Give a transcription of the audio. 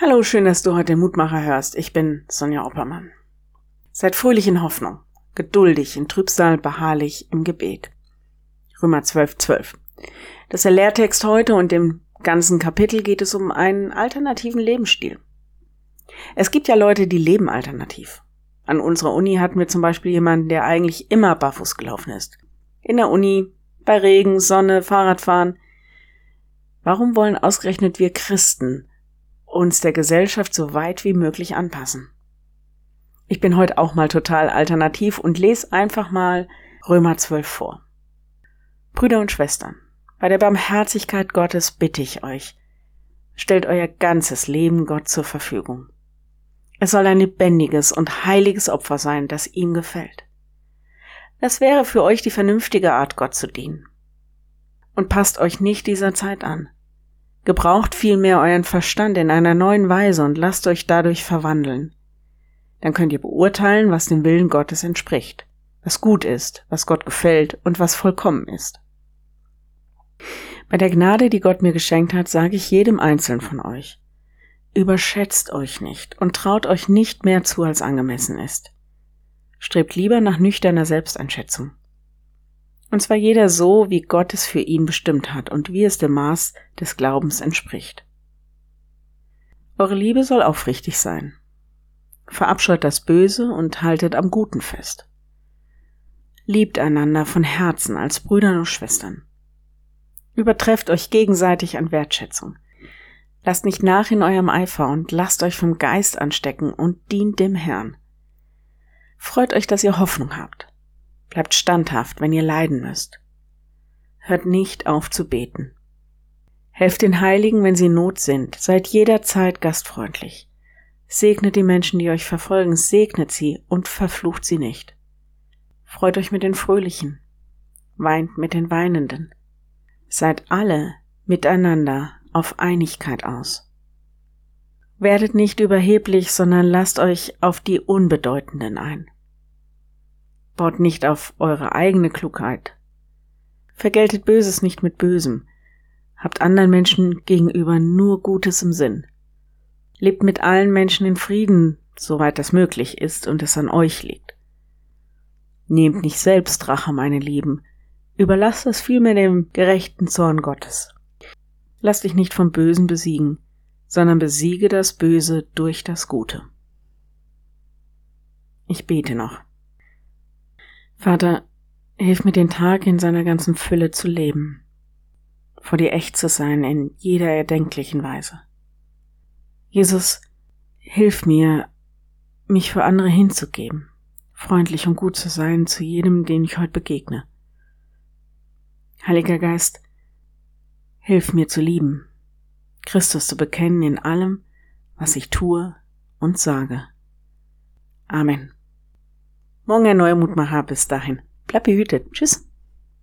Hallo, schön, dass du heute den Mutmacher hörst. Ich bin Sonja Oppermann. Seid fröhlich in Hoffnung, geduldig in Trübsal, beharrlich im Gebet. Römer 12, 12. Das ist der Lehrtext heute und im ganzen Kapitel geht es um einen alternativen Lebensstil. Es gibt ja Leute, die leben alternativ. An unserer Uni hatten wir zum Beispiel jemanden, der eigentlich immer barfuß gelaufen ist. In der Uni, bei Regen, Sonne, Fahrradfahren. Warum wollen ausgerechnet wir Christen uns der Gesellschaft so weit wie möglich anpassen. Ich bin heute auch mal total alternativ und lese einfach mal Römer 12 vor. Brüder und Schwestern, bei der Barmherzigkeit Gottes bitte ich euch, stellt euer ganzes Leben Gott zur Verfügung. Es soll ein lebendiges und heiliges Opfer sein, das ihm gefällt. Das wäre für euch die vernünftige Art, Gott zu dienen. Und passt euch nicht dieser Zeit an. Gebraucht vielmehr euren Verstand in einer neuen Weise und lasst euch dadurch verwandeln. Dann könnt ihr beurteilen, was dem Willen Gottes entspricht, was gut ist, was Gott gefällt und was vollkommen ist. Bei der Gnade, die Gott mir geschenkt hat, sage ich jedem Einzelnen von euch, überschätzt euch nicht und traut euch nicht mehr zu, als angemessen ist. Strebt lieber nach nüchterner Selbsteinschätzung. Und zwar jeder so, wie Gott es für ihn bestimmt hat und wie es dem Maß des Glaubens entspricht. Eure Liebe soll aufrichtig sein. Verabscheut das Böse und haltet am Guten fest. Liebt einander von Herzen als Brüder und Schwestern. Übertrefft euch gegenseitig an Wertschätzung. Lasst nicht nach in eurem Eifer und lasst euch vom Geist anstecken und dient dem Herrn. Freut euch, dass ihr Hoffnung habt. Bleibt standhaft, wenn ihr leiden müsst. Hört nicht auf zu beten. Helft den Heiligen, wenn sie in Not sind. Seid jederzeit gastfreundlich. Segnet die Menschen, die euch verfolgen, segnet sie und verflucht sie nicht. Freut euch mit den Fröhlichen, weint mit den Weinenden. Seid alle miteinander auf Einigkeit aus. Werdet nicht überheblich, sondern lasst euch auf die Unbedeutenden ein. Baut nicht auf eure eigene Klugheit. Vergeltet Böses nicht mit Bösem. Habt anderen Menschen gegenüber nur Gutes im Sinn. Lebt mit allen Menschen in Frieden, soweit das möglich ist und es an euch liegt. Nehmt nicht selbst Rache, meine Lieben, überlasst es vielmehr dem gerechten Zorn Gottes. Lass dich nicht vom Bösen besiegen, sondern besiege das Böse durch das Gute. Ich bete noch. Vater, hilf mir den Tag in seiner ganzen Fülle zu leben, vor dir echt zu sein in jeder erdenklichen Weise. Jesus, hilf mir, mich für andere hinzugeben, freundlich und gut zu sein zu jedem, den ich heute begegne. Heiliger Geist, hilf mir zu lieben, Christus zu bekennen in allem, was ich tue und sage. Amen. Morgen ein neuer Mutmacher. Bis dahin. Bleib behütet. Tschüss.